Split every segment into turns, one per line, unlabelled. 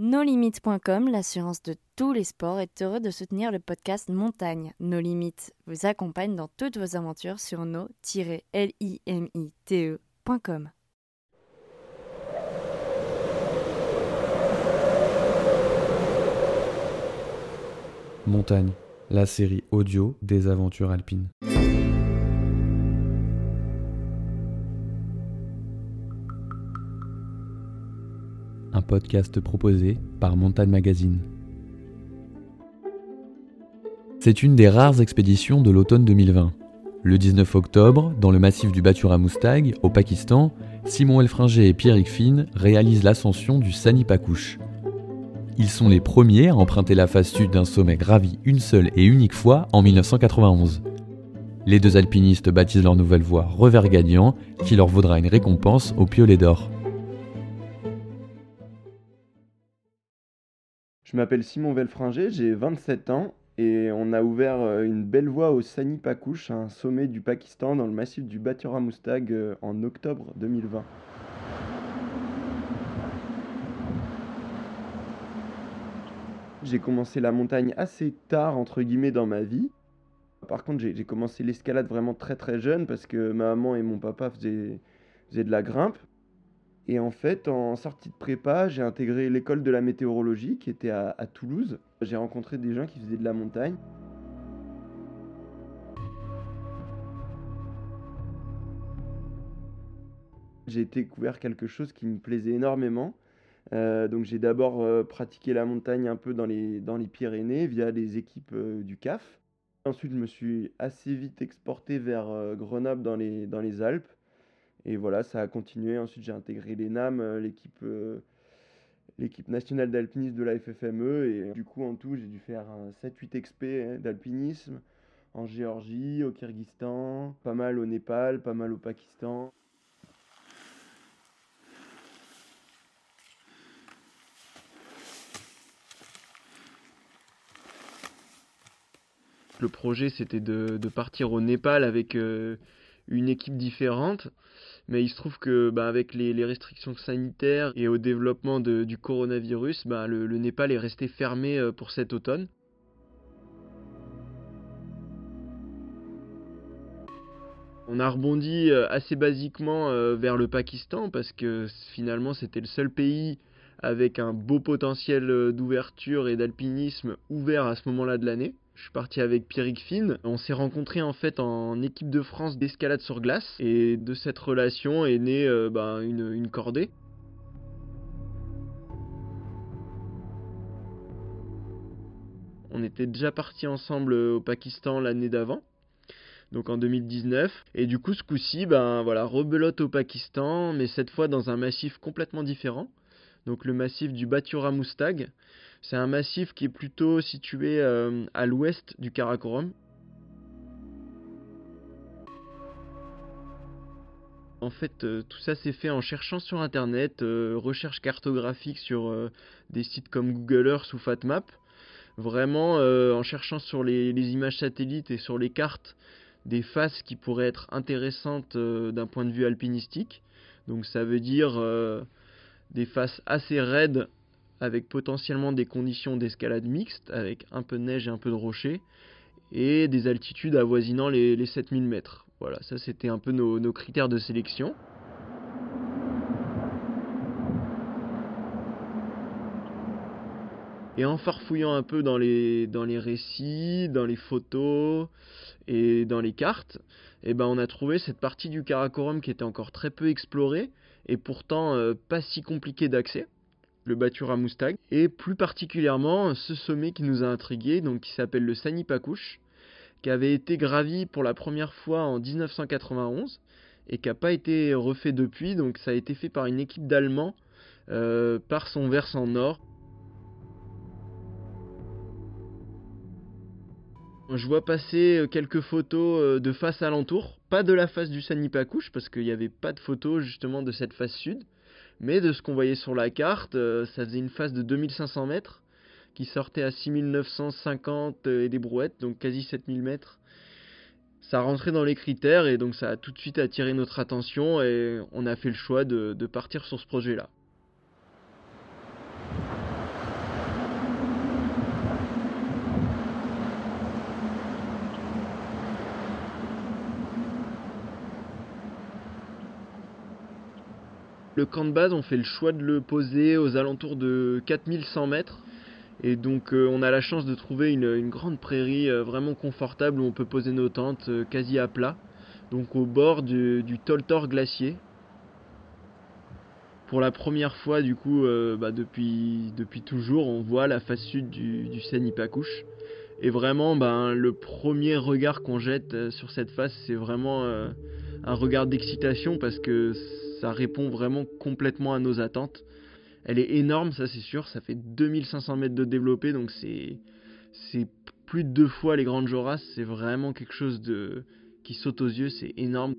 NoLimites.com, l'assurance de tous les sports, est heureux de soutenir le podcast Montagne. No Limites vous accompagne dans toutes vos aventures sur no-limite.com.
Montagne, la série audio des aventures alpines. Podcast proposé par Magazine. C'est une des rares expéditions de l'automne 2020. Le 19 octobre, dans le massif du Batura Moustag, au Pakistan, Simon Elfringer et Pierre Finn réalisent l'ascension du Sani Pakouche. Ils sont les premiers à emprunter la face sud d'un sommet gravi une seule et unique fois en 1991. Les deux alpinistes baptisent leur nouvelle voie Revers Gagnant, qui leur vaudra une récompense au piolet d'or.
Je m'appelle Simon Velfringer, j'ai 27 ans et on a ouvert euh, une belle voie au Sani Pakouche, un sommet du Pakistan dans le massif du Batura Moustag euh, en octobre 2020. J'ai commencé la montagne assez tard, entre guillemets, dans ma vie. Par contre, j'ai commencé l'escalade vraiment très très jeune parce que ma maman et mon papa faisaient, faisaient de la grimpe. Et en fait, en sortie de prépa, j'ai intégré l'école de la météorologie qui était à, Toulouse. J'ai rencontré des gens qui faisaient de la montagne. J'ai découvert quelque chose qui me plaisait énormément. Euh, donc j'ai d'abord euh, pratiqué la montagne un peu dans les, Pyrénées via les équipes euh, du CAF. Ensuite, je me suis assez vite exporté vers Grenoble dans les Alpes. Et voilà, ça a continué. Ensuite, j'ai intégré l'ENAM, euh, l'équipe euh, l'équipe nationale d'alpinisme de la FFME. Et du coup, en tout, j'ai dû faire 7-8 XP hein, d'alpinisme en Géorgie, au Kyrgyzstan, pas mal au Népal, pas mal au Pakistan. Le projet, c'était de, partir au Népal avec euh, une équipe différente. Mais il se trouve que bah, les, restrictions sanitaires et au développement du coronavirus, bah, le, Népal est resté fermé euh, pour cet automne. On a rebondi euh, assez basiquement euh, vers le Pakistan parce que finalement c'était le seul pays avec un beau potentiel d'ouverture et d'alpinisme ouvert à ce moment-là de l'année. Je suis parti avec Pierrick Finn. On s'est rencontrés en fait en équipe de France d'escalade sur glace. Et de cette relation est née euh, bah, une, cordée. On était déjà partis ensemble au Pakistan l'année d'avant donc en 2019. Et du coup, ce coup-ci, ben voilà, rebelote au Pakistan, mais cette fois dans un massif complètement différent. Donc le massif du Batura Moustag, c'est un massif qui est plutôt situé euh, à l'ouest du Karakorum. En fait, euh, tout ça s'est fait en cherchant sur Internet, euh, recherche cartographique sur des sites comme Google Earth ou FatMap. Vraiment, en cherchant sur les, les, images satellites et sur les cartes des faces qui pourraient être intéressantes d'un point de vue alpinistique. Donc ça veut dire des faces assez raides avec potentiellement des conditions d'escalade mixtes, avec un peu de neige et un peu de rocher, et des altitudes avoisinant les, 7000 mètres. Voilà, ça c'était un peu nos, critères de sélection. Et en farfouillant un peu dans les, dans les récits, dans les photos et dans les cartes, eh ben on a trouvé cette partie du Karakorum qui était encore très peu explorée et pourtant euh, pas si compliquée d'accès le Batura et plus particulièrement ce sommet qui nous a intrigué, donc qui s'appelle le Sani Pakouche, qui avait été gravi pour la première fois en 1991 et qui n'a pas été refait depuis, donc ça a été fait par une équipe d'Allemands euh, par son versant nord. Je vois passer euh, quelques photos euh, de face alentour, pas de la face du Sani Pakouche parce qu'il n'y avait pas de photos justement de cette face sud. Mais de ce qu'on voyait sur la carte, euh, ça faisait une phase de 2500 mètres qui sortait à 6950 et des brouettes, donc quasi 7000 mètres. Ça rentrait dans les critères et donc ça a tout de suite attiré notre attention et on a fait le choix de, partir sur ce projet-là. Le camp de base, on fait le choix de le poser aux alentours de 4100 mètres. Et donc euh, on a la chance de trouver une, grande prairie euh, vraiment confortable où on peut poser nos tentes euh, quasi à plat. Donc au bord du, Toltor glacier. Pour la première fois du coup bah, depuis, depuis toujours on voit la face sud du, du Et vraiment ben, le premier regard qu'on jette sur cette face c'est vraiment un regard d'excitation parce que ça répond vraiment complètement à nos attentes. Elle est énorme, ça c'est sûr, ça fait 2500 mètres de développé, donc c'est plus de deux fois les grandes Joras, c'est vraiment quelque chose de qui saute aux yeux, c'est énorme.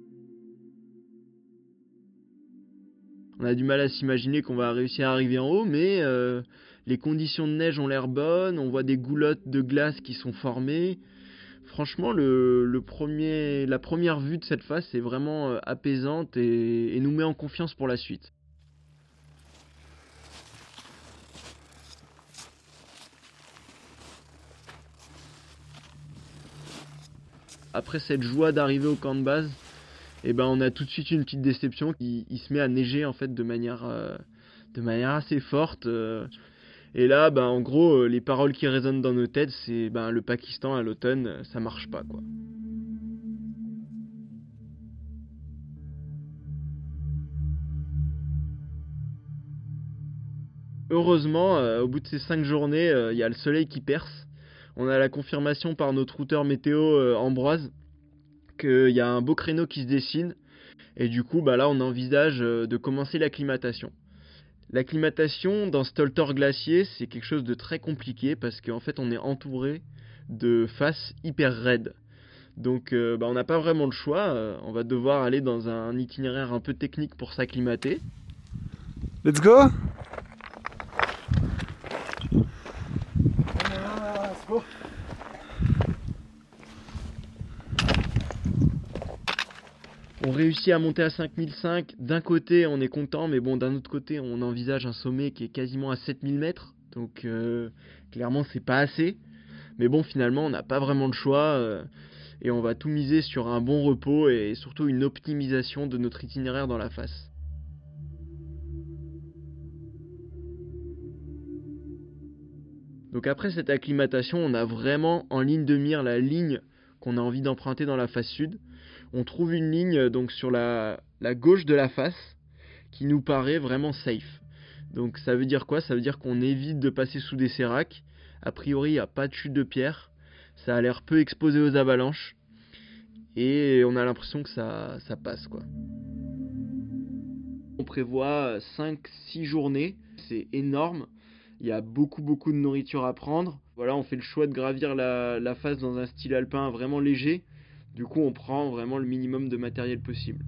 On a du mal à s'imaginer qu'on va réussir à arriver en haut, mais euh, les conditions de neige ont l'air bonnes, on voit des goulottes de glace qui sont formées. Franchement, la première vue de cette face est vraiment euh, apaisante et nous met en confiance pour la suite. après cette joie d'arriver au camp de base, eh ben on a tout de suite une petite déception. Il se met à neiger en fait de manière, euh, assez forte. Euh. Et là, ben, en gros, euh, les paroles qui résonnent dans nos têtes, c'est ben, le Pakistan à l'automne, ça marche pas quoi. Heureusement, au bout de ces 5 journées, il y a le soleil qui perce on a la confirmation par notre routeur météo euh, Ambroise qu'il y a un beau créneau qui se dessine. Et du coup, bah là, on envisage euh, de commencer l'acclimatation. L'acclimatation dans Stoltor glacier, c'est quelque chose de très compliqué parce qu'en fait, on est entouré de faces hyper raides. Donc, euh, bah, on n'a pas vraiment le choix. on va devoir aller dans un itinéraire un peu technique pour s'acclimater.
Let's go
On réussit à monter à 5005. D'un côté, on est content, mais bon, d'un autre côté, on envisage un sommet qui est quasiment à 7000 mètres. Donc, euh, clairement, c'est pas assez. Mais bon, finalement, on n'a pas vraiment le choix. Euh, et on va tout miser sur un bon repos et surtout une optimisation de notre itinéraire dans la face. Donc après cette acclimatation, on a vraiment en ligne de mire la ligne qu'on a envie d'emprunter dans la face sud. On trouve une ligne euh, donc sur la, gauche de la face qui nous paraît vraiment safe. Donc ça veut dire quoi? Ça veut dire qu'on évite de passer sous des séracs. A priori, il n'y a pas de chute de pierre. Ça a l'air peu exposé aux avalanches. Et on a l'impression que ça, passe quoi. On prévoit 5-6 journées. C'est énorme. Il y a beaucoup beaucoup de nourriture à prendre. Voilà, on fait le choix de gravir la face dans un style alpin vraiment léger. Du coup, on prend vraiment le minimum de matériel possible.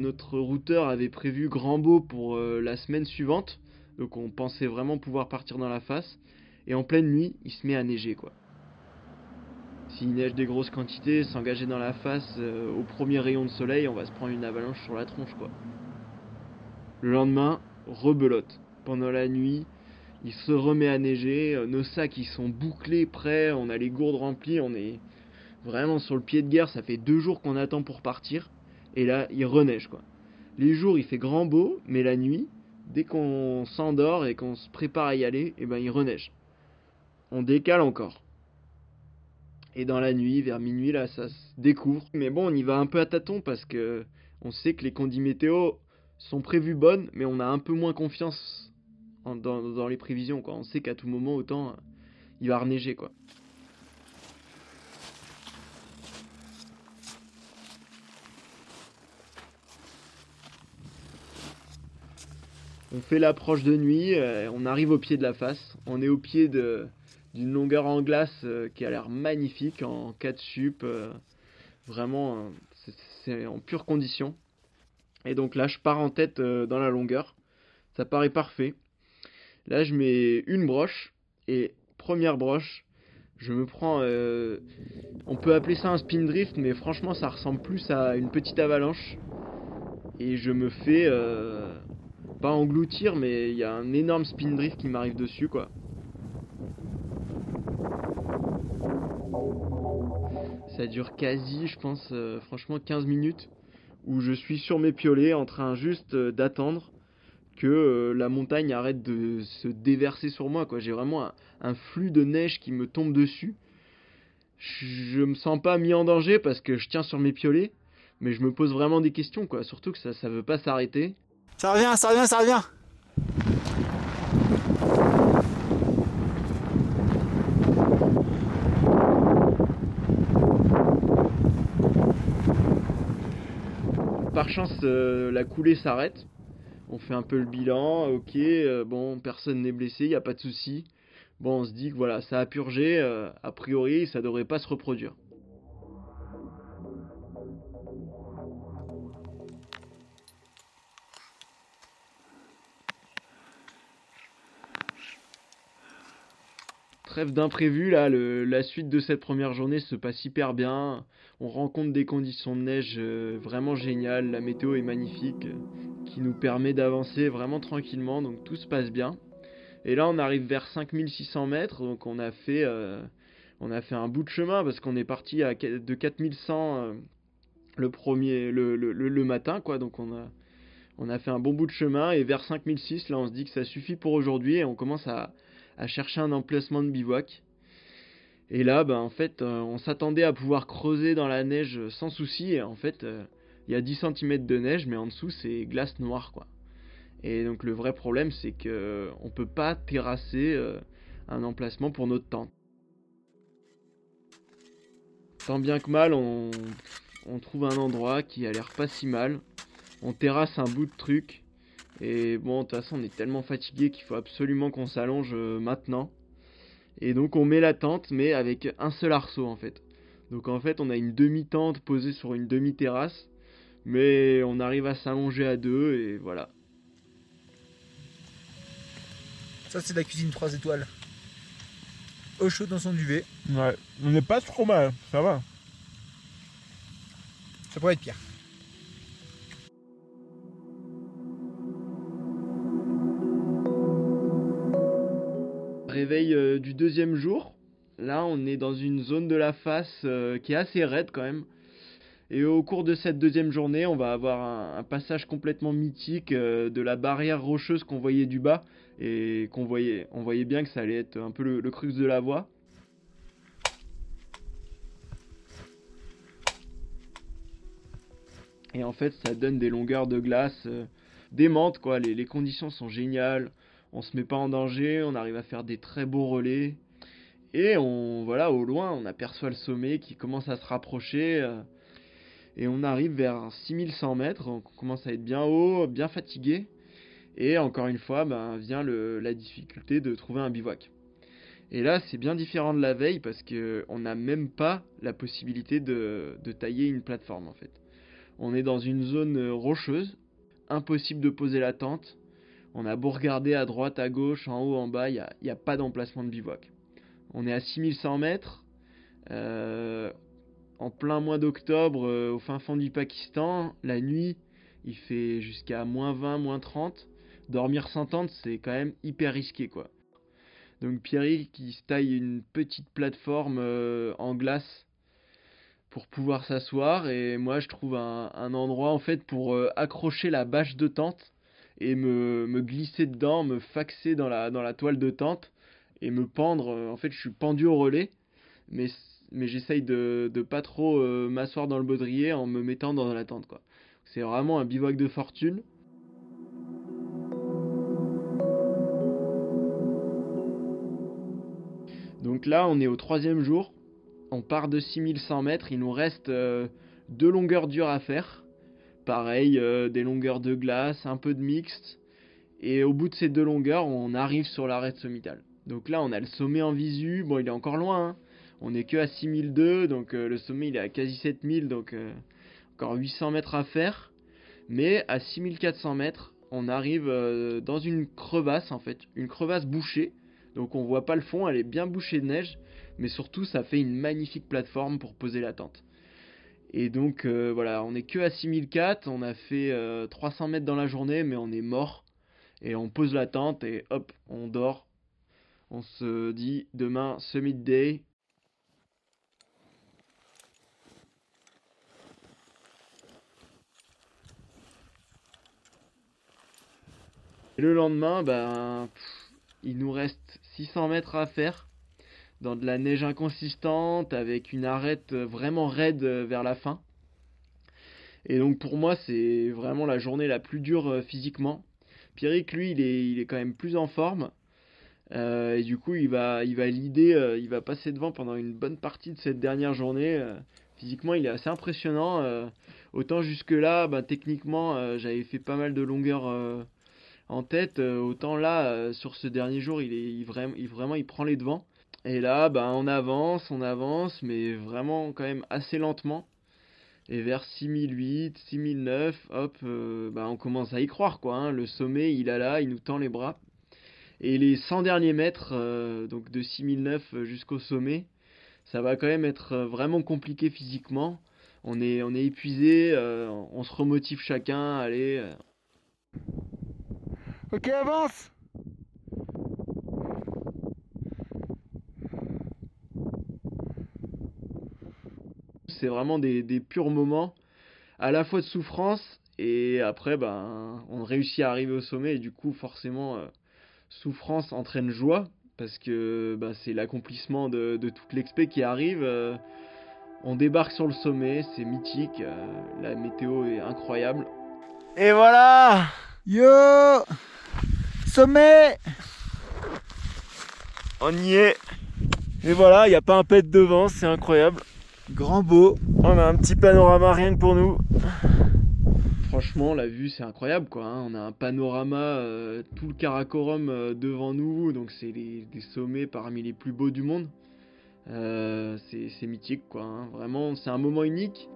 Notre routeur avait prévu grand beau pour euh, la semaine suivante, donc on pensait vraiment pouvoir partir dans la face. Et en pleine nuit, il se met à neiger quoi. S'il neige des grosses quantités, s'engager dans la face euh, au premier rayon de soleil, on va se prendre une avalanche sur la tronche quoi. Le lendemain, rebelote pendant la nuit. Il se remet à neiger, euh, nos sacs ils sont bouclés, prêts, on a les gourdes remplies, on est vraiment sur le pied de guerre, ça fait deux jours qu'on attend pour partir, et là il reneige quoi. Les jours il fait grand beau, mais la nuit, dès qu'on s'endort et qu'on se prépare à y aller, et eh ben il reneige. On décale encore. Et dans la nuit, vers minuit, là, ça se découvre. Mais bon, on y va un peu à tâtons parce que on sait que les conditions météo sont prévues bonnes, mais on a un peu moins confiance dans, les prévisions. Quoi. On sait qu'à tout moment, autant, il va reneiger. Quoi. On fait l'approche de nuit, euh, on arrive au pied de la face. On est au pied d'une longueur en glace euh, qui a l'air magnifique en 4 sup. Euh, vraiment, c'est en pure condition. Et donc là, je pars en tête dans la longueur. Ça paraît parfait. Là, je mets une broche et première broche, je me prends. On peut appeler ça un spin drift, mais franchement, ça ressemble plus à une petite avalanche. Et je me fais pas engloutir, mais il y a un énorme spin drift qui m'arrive dessus, quoi. Ça dure quasi, je pense, euh, franchement, 15 minutes où je suis sur mes piolets en train juste d'attendre que la montagne arrête de se déverser sur moi. J'ai vraiment un, flux de neige qui me tombe dessus. Je me sens pas mis en danger parce que je tiens sur mes piolets, mais je me pose vraiment des questions, quoi. Surtout que ça, ça veut pas s'arrêter.
Ça revient, ça revient, ça revient.
Par chance, euh, la coulée s'arrête. On fait un peu le bilan, ok, euh, bon, personne n'est blessé, il n'y a pas de souci. Bon, on se dit que voilà, ça a purgé, euh, a priori, ça devrait pas se reproduire. Trêve d'imprévu, là, la suite de cette première journée se passe hyper bien. On rencontre des conditions de neige euh, vraiment géniales, la météo est magnifique, qui nous permet d'avancer vraiment tranquillement, donc tout se passe bien. Et là, on arrive vers 5600 mètres, donc on a fait, euh, on a fait un bout de chemin parce qu'on est parti à, de 4100 euh, le premier, le, le, matin, quoi. Donc on a, on a fait un bon bout de chemin et vers 5006, là, on se dit que ça suffit pour aujourd'hui et on commence à, à chercher un emplacement de bivouac. Et là, bah, en fait, euh, on s'attendait à pouvoir creuser dans la neige sans souci. Et en fait, euh, il y a 10 cm de neige, mais en dessous, c'est glace noire, quoi. Et donc, le vrai problème, c'est que euh, on peut pas terrasser un emplacement pour notre tente. Tant bien que mal, on, on trouve un endroit qui a l'air pas si mal. On terrasse un bout de truc. Et bon, de toute façon, on est tellement fatigué qu'il faut absolument qu'on s'allonge euh, maintenant. Et donc, on met la tente, mais avec un seul arceau en fait. Donc, en fait, on a une demi-tente posée sur une demi-terrasse. Mais on arrive à s'allonger à deux et voilà.
Ça, c'est la cuisine 3 étoiles. Au chaud dans son duvet.
Ouais, on n'est pas trop mal, ça va.
Ça pourrait être pire.
Euh, du deuxième jour. Là, on est dans une zone de la face euh, qui est assez raide quand même. Et au cours de cette deuxième journée, on va avoir un, passage complètement mythique euh, de la barrière rocheuse qu'on voyait du bas et qu'on voyait, on voyait bien que ça allait être un peu le, crux de la voie. Et en fait, ça donne des longueurs de glace démentes, quoi. Les conditions sont géniales on se met pas en danger, on arrive à faire des très beaux relais. Et on, voilà, au loin, on aperçoit le sommet qui commence à se rapprocher. Euh, et on arrive vers 6100 mètres, on commence à être bien haut, bien fatigué. Et encore une fois, ben, vient la difficulté de trouver un bivouac. Et là, c'est bien différent de la veille parce qu'on n'a même pas la possibilité de, de tailler une plateforme en fait. On est dans une zone rocheuse, impossible de poser la tente. On a beau regarder à droite, à gauche, en haut, en bas, il n'y a, pas d'emplacement de bivouac. On est à 6100 mètres, euh, en plein mois d'octobre, euh, au fin fond du Pakistan. La nuit, il fait jusqu'à moins 20, moins 30. Dormir sans tente, c'est quand même hyper risqué, quoi. Donc Pierre qui se taille une petite plateforme euh, en glace pour pouvoir s'asseoir et moi je trouve un, un, endroit en fait pour accrocher la bâche de tente et me, glisser dedans, me faxer dans la, toile de tente et me pendre. En fait, je suis pendu au relais, mais, j'essaye de, de pas trop euh, m'asseoir dans le baudrier en me mettant dans la tente. C'est vraiment un bivouac de fortune. Donc là, on est au troisième jour. On part de 6100 mètres. Il nous reste euh, deux longueurs dures à faire. Pareil, euh, des longueurs de glace, un peu de mixte. Et au bout de ces deux longueurs, on arrive sur l'arrêt sommitale. Donc là, on a le sommet en visu. Bon, il est encore loin. Hein. On est que à 6002, donc euh, le sommet il est à quasi 7000, donc euh, encore 800 mètres à faire. Mais à 6400 mètres, on arrive dans une crevasse en fait, une crevasse bouchée. Donc on voit pas le fond, elle est bien bouchée de neige, mais surtout ça fait une magnifique plateforme pour poser la tente. Et donc euh, voilà, on est que à 6004, on a fait euh, 300 mètres dans la journée, mais on est mort. Et on pose la tente et hop, on dort. On se dit demain, summit day. Et le lendemain, ben, il nous reste 600 mètres à faire dans de la neige inconsistante avec une arête vraiment raide euh, vers la fin. Et donc pour moi, c'est vraiment la journée la plus dure euh, physiquement. Pierrick, lui, il est, quand même plus en forme. Euh, et du coup, il va, il va l'idée, euh, il va passer devant pendant une bonne partie de cette dernière journée. Euh, physiquement, il est assez impressionnant. euh, autant jusque-là, bah, techniquement, euh, j'avais fait pas mal de longueurs euh, en tête. euh, autant là, euh, sur ce dernier jour, il est vraiment, vraiment, il prend les devants. Et là, bah, on avance, on avance, mais vraiment quand même assez lentement. Et vers 6008, 6009, hop, euh, bah, on commence à y croire, quoi. hein. Le sommet, il est là, il nous tend les bras. Et les 100 derniers mètres, euh, donc de 6009 jusqu'au sommet, ça va quand même être euh, vraiment compliqué physiquement. On est, on est épuisé, on se remotive chacun, allez.
Ok, avance
C'est vraiment des, des purs moments, à la fois de souffrance, et après, ben, on réussit à arriver au sommet, et du coup, forcément, euh, souffrance entraîne joie, parce que ben, c'est l'accomplissement de, de toute l'expé qui arrive. euh, on débarque sur le sommet, c'est mythique, euh, la météo est incroyable.
Et voilà Yo Sommet
On y est Et voilà, il n'y a pas un pet devant, c'est incroyable.
Grand beau.
On a un petit panorama rien que pour nous. Franchement, la vue c'est incroyable quoi. hein. On a un panorama, euh, tout le Karakorum euh, devant nous, donc c'est les- des sommets parmi les plus beaux du monde. Euh, c'est mythique quoi. hein. Vraiment, c'est un moment unique.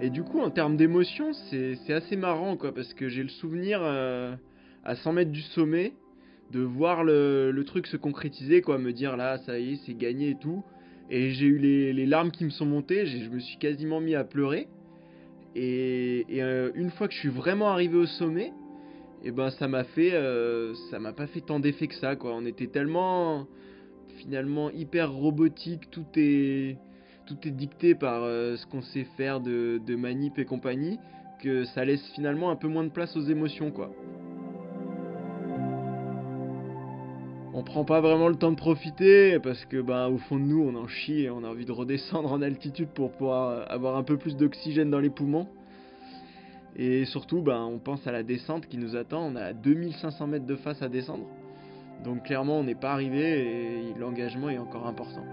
Et du coup, en termes d'émotion, c'est assez marrant quoi, parce que j'ai le souvenir euh, à 100 mètres du sommet de voir le, truc se concrétiser, quoi, me dire là, ça y est, c'est gagné et tout. Et j'ai eu les, larmes qui me sont montées, je me suis quasiment mis à pleurer. Et, euh, une fois que je suis vraiment arrivé au sommet, et ben ça m'a fait, euh, ça m'a pas fait tant d'effet que ça, quoi. On était tellement finalement hyper robotique, tout est, tout est dicté par euh, ce qu'on sait faire de, de manip et compagnie, que ça laisse finalement un peu moins de place aux émotions, quoi. On prend pas vraiment le temps de profiter parce que ben au fond de nous on en chie et on a envie de redescendre en altitude pour pouvoir avoir un peu plus d'oxygène dans les poumons. Et surtout ben on pense à la descente qui nous attend, on a 2500 mètres de face à descendre. Donc clairement on n'est pas arrivé et l'engagement est encore important.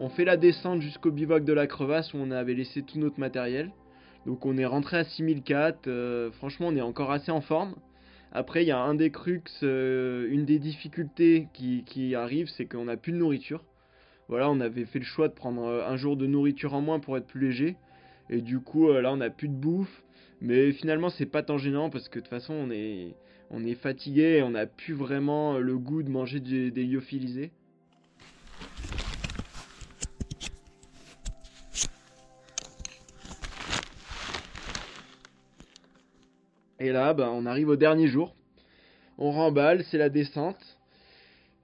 On fait la descente jusqu'au bivouac de la crevasse où on avait laissé tout notre matériel. Donc on est rentré à 6004, euh, franchement on est encore assez en forme. Après il y a un des crux, euh, une des difficultés qui, arrive, c'est qu'on n'a plus de nourriture. Voilà, on avait fait le choix de prendre euh, un jour de nourriture en moins pour être plus léger. Et du coup là on n'a plus de bouffe. Mais finalement c'est pas tant gênant parce que de toute façon on est, on est fatigué et on n'a plus vraiment le goût de manger des, des lyophilisés. Et là, bah, on arrive au dernier jour. On remballe, c'est la descente.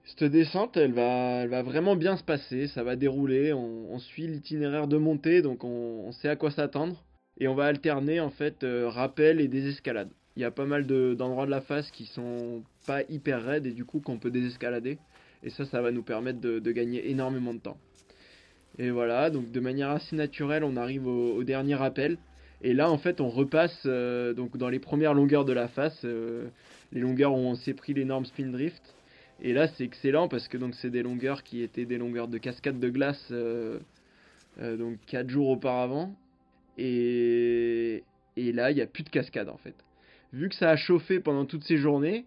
Cette descente, elle va, elle va vraiment bien se passer. Ça va dérouler. On, suit l'itinéraire de montée, donc on, sait à quoi s'attendre. Et on va alterner en fait euh, rappel et désescalade. Il y a pas mal de- d'endroits de, la face qui sont pas hyper raides et du coup qu'on peut désescalader. Et ça, ça va nous permettre de, gagner énormément de temps. Et voilà, donc de manière assez naturelle, on arrive au dernier rappel. Et là, en fait, on repasse euh, donc dans les premières longueurs de la face, euh, les longueurs où on s'est pris l'énorme spin drift. Et là, c'est excellent parce que donc c'est des longueurs qui étaient des longueurs de cascade de glace, euh, donc 4 jours auparavant. Et, et là, il n'y a plus de cascade en fait. Vu que ça a chauffé pendant toutes ces journées,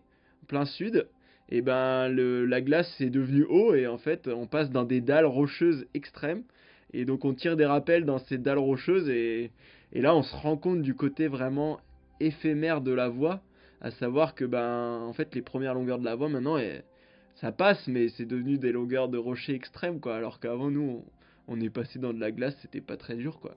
plein sud, et ben le, la glace est devenue eau et en fait, on passe dans des dalles rocheuses extrêmes. Et donc, on tire des rappels dans ces dalles rocheuses et, et là, on se rend compte du côté vraiment éphémère de la voie, à savoir que ben en fait les premières longueurs de la voie maintenant ça passe mais c'est devenu des longueurs de rochers extrêmes quoi alors qu'avant nous on, on est passé dans de la glace, c'était pas très dur quoi.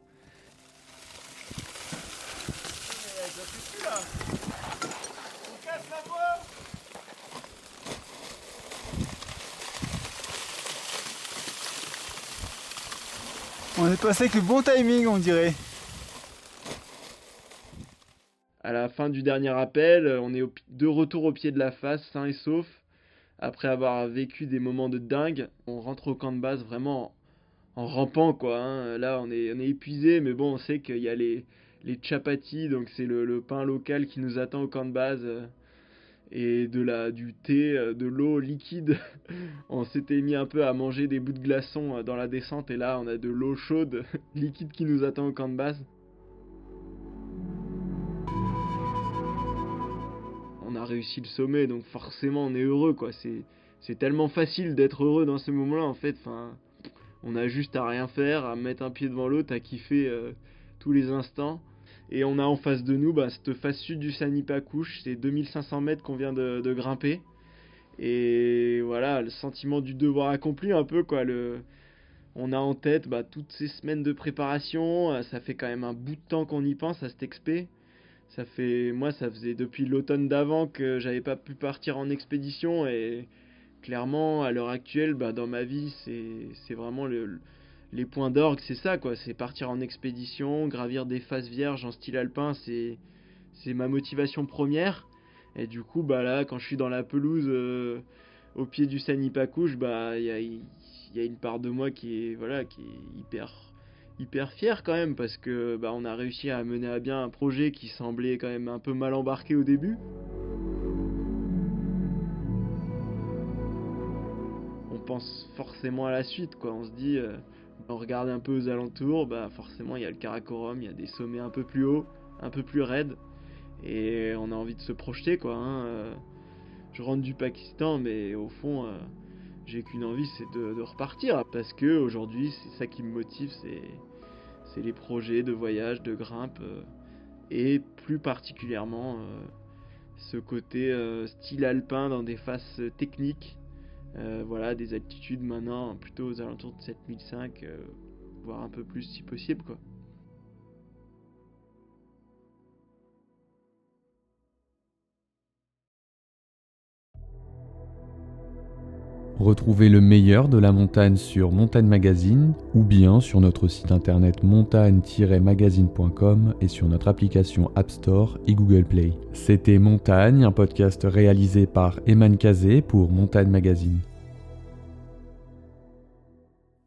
On est passé avec le bon timing, on dirait.
À la fin du dernier appel, on est de retour au pied de la face, sain et sauf. Après avoir vécu des moments de dingue, on rentre au camp de base vraiment en, rampant quoi. hein. Là, on est, on est épuisé, mais bon, on sait qu'il y a les, chapatis, donc c'est le, le pain local qui nous attend au camp de base. euh, et de la, du thé, euh, de l'eau liquide. on s'était mis un peu à manger des bouts de glaçons euh, dans la descente, et là, on a de l'eau chaude, liquide qui nous attend au camp de base. Réussi le sommet, donc forcément on est heureux quoi. C'est tellement facile d'être heureux dans ces moments-là en fait. Enfin, on a juste à rien faire, à mettre un pied devant l'autre, à kiffer euh, tous les instants. Et on a en face de nous bah, cette face sud du Sanipakouche, c'est 2500 mètres qu'on vient de, de grimper. Et voilà, le sentiment du devoir accompli un peu quoi. Le, on a en tête bah, toutes ces semaines de préparation, euh, ça fait quand même un bout de temps qu'on y pense à cet expé. Ça fait, moi, ça faisait depuis l'automne d'avant que j'avais pas pu partir en expédition et clairement, à l'heure actuelle, bah, dans ma vie, c'est, vraiment le, les points d'orgue, c'est ça, quoi. C'est partir en expédition, gravir des faces vierges en style alpin, c'est, c'est ma motivation première. Et du coup, bah là, quand je suis dans la pelouse, euh, au pied du Sanipakouche, bah, il y a, y a une part de moi qui est, voilà, qui est hyper hyper fier quand même parce que bah, on a réussi à mener à bien un projet qui semblait quand même un peu mal embarqué au début. On pense forcément à la suite quoi, on se dit euh, on regarde un peu aux alentours, bah forcément il y a le Karakorum, il y a des sommets un peu plus hauts, un peu plus raides et on a envie de se projeter quoi. hein, euh. Je rentre du Pakistan mais au fond euh, j'ai qu'une envie, c'est de, repartir. Parce que aujourd'hui, c'est ça qui me motive, c'est, les projets de voyage, de grimpe, euh, et plus particulièrement euh, ce côté euh, style alpin dans des faces techniques. Voilà, des altitudes maintenant plutôt aux alentours de 7005, euh, voire un peu plus si possible, quoi.
Retrouvez le meilleur de la montagne sur Montagne Magazine ou bien sur notre site internet montagne-magazine.com et sur notre application App Store et Google Play. C'était Montagne, un podcast réalisé par Eman Kazé pour Montagne Magazine.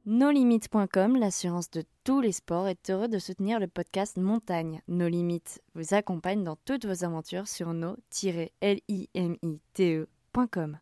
NoLimites.com, l'assurance de tous les sports, est heureux de soutenir le podcast Montagne. No Limites vous accompagne dans toutes vos aventures sur no-limite.com.